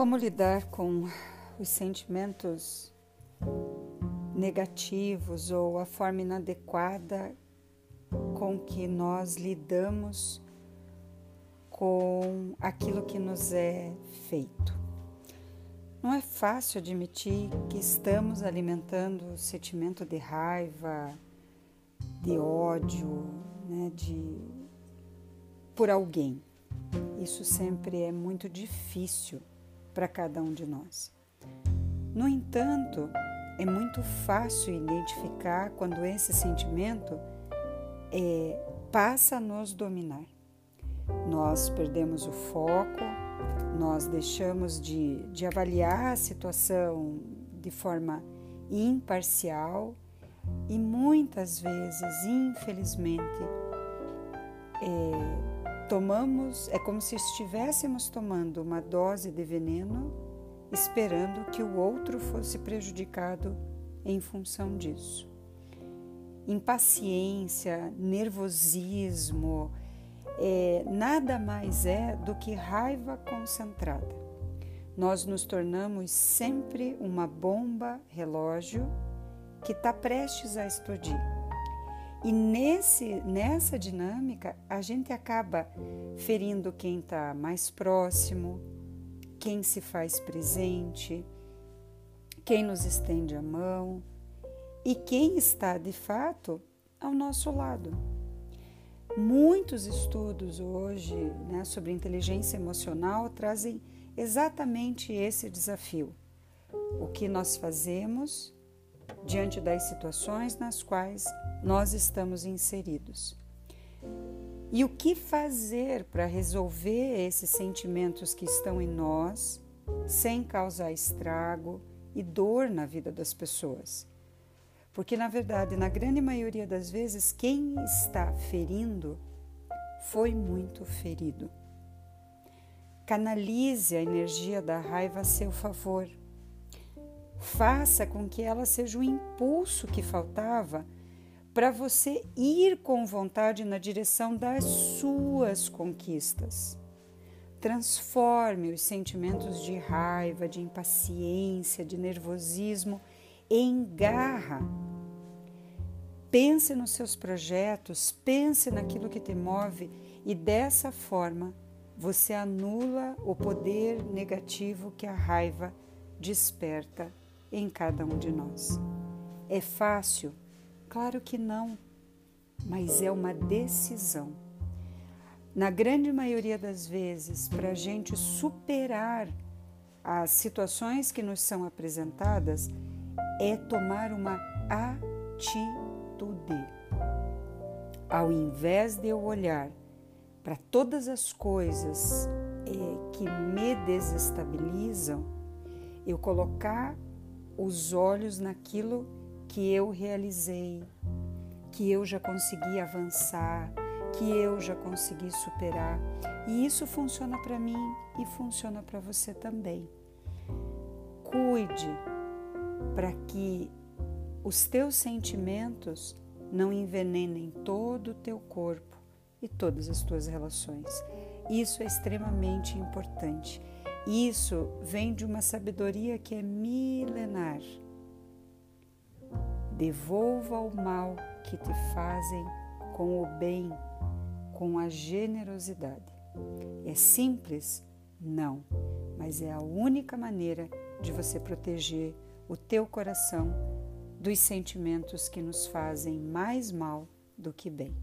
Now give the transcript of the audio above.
Como lidar com os sentimentos negativos ou a forma inadequada com que nós lidamos com aquilo que nos é feito. Não é fácil admitir que estamos alimentando o sentimento de raiva, de ódio, né, de por alguém. Isso sempre é muito difícil para cada um de nós. No entanto, é muito fácil identificar quando esse sentimento é, passa a nos dominar. Nós perdemos o foco, nós deixamos de, de avaliar a situação de forma imparcial e muitas vezes, infelizmente, é, tomamos, é como se estivéssemos tomando uma dose de veneno esperando que o outro fosse prejudicado em função disso. Impaciência, nervosismo, é, nada mais é do que raiva concentrada. Nós nos tornamos sempre uma bomba relógio que está prestes a explodir. E nesse, nessa dinâmica, a gente acaba ferindo quem está mais próximo, quem se faz presente, quem nos estende a mão e quem está de fato ao nosso lado. Muitos estudos hoje né, sobre inteligência emocional trazem exatamente esse desafio. O que nós fazemos diante das situações nas quais nós estamos inseridos. E o que fazer para resolver esses sentimentos que estão em nós sem causar estrago e dor na vida das pessoas? Porque, na verdade, na grande maioria das vezes, quem está ferindo foi muito ferido. Canalize a energia da raiva a seu favor. Faça com que ela seja o impulso que faltava para você ir com vontade na direção das suas conquistas. Transforme os sentimentos de raiva, de impaciência, de nervosismo em garra. Pense nos seus projetos, pense naquilo que te move e dessa forma você anula o poder negativo que a raiva desperta em cada um de nós. É fácil? Claro que não, mas é uma decisão. Na grande maioria das vezes, para a gente superar as situações que nos são apresentadas, é tomar uma atitude. Ao invés de eu olhar para todas as coisas é, que me desestabilizam, eu colocar os olhos naquilo que eu realizei, que eu já consegui avançar, que eu já consegui superar. E isso funciona para mim e funciona para você também. Cuide para que os teus sentimentos não envenenem todo o teu corpo e todas as tuas relações. Isso é extremamente importante. Isso vem de uma sabedoria que é milenar Devolva o mal que te fazem com o bem, com a generosidade. É simples? Não, mas é a única maneira de você proteger o teu coração dos sentimentos que nos fazem mais mal do que bem.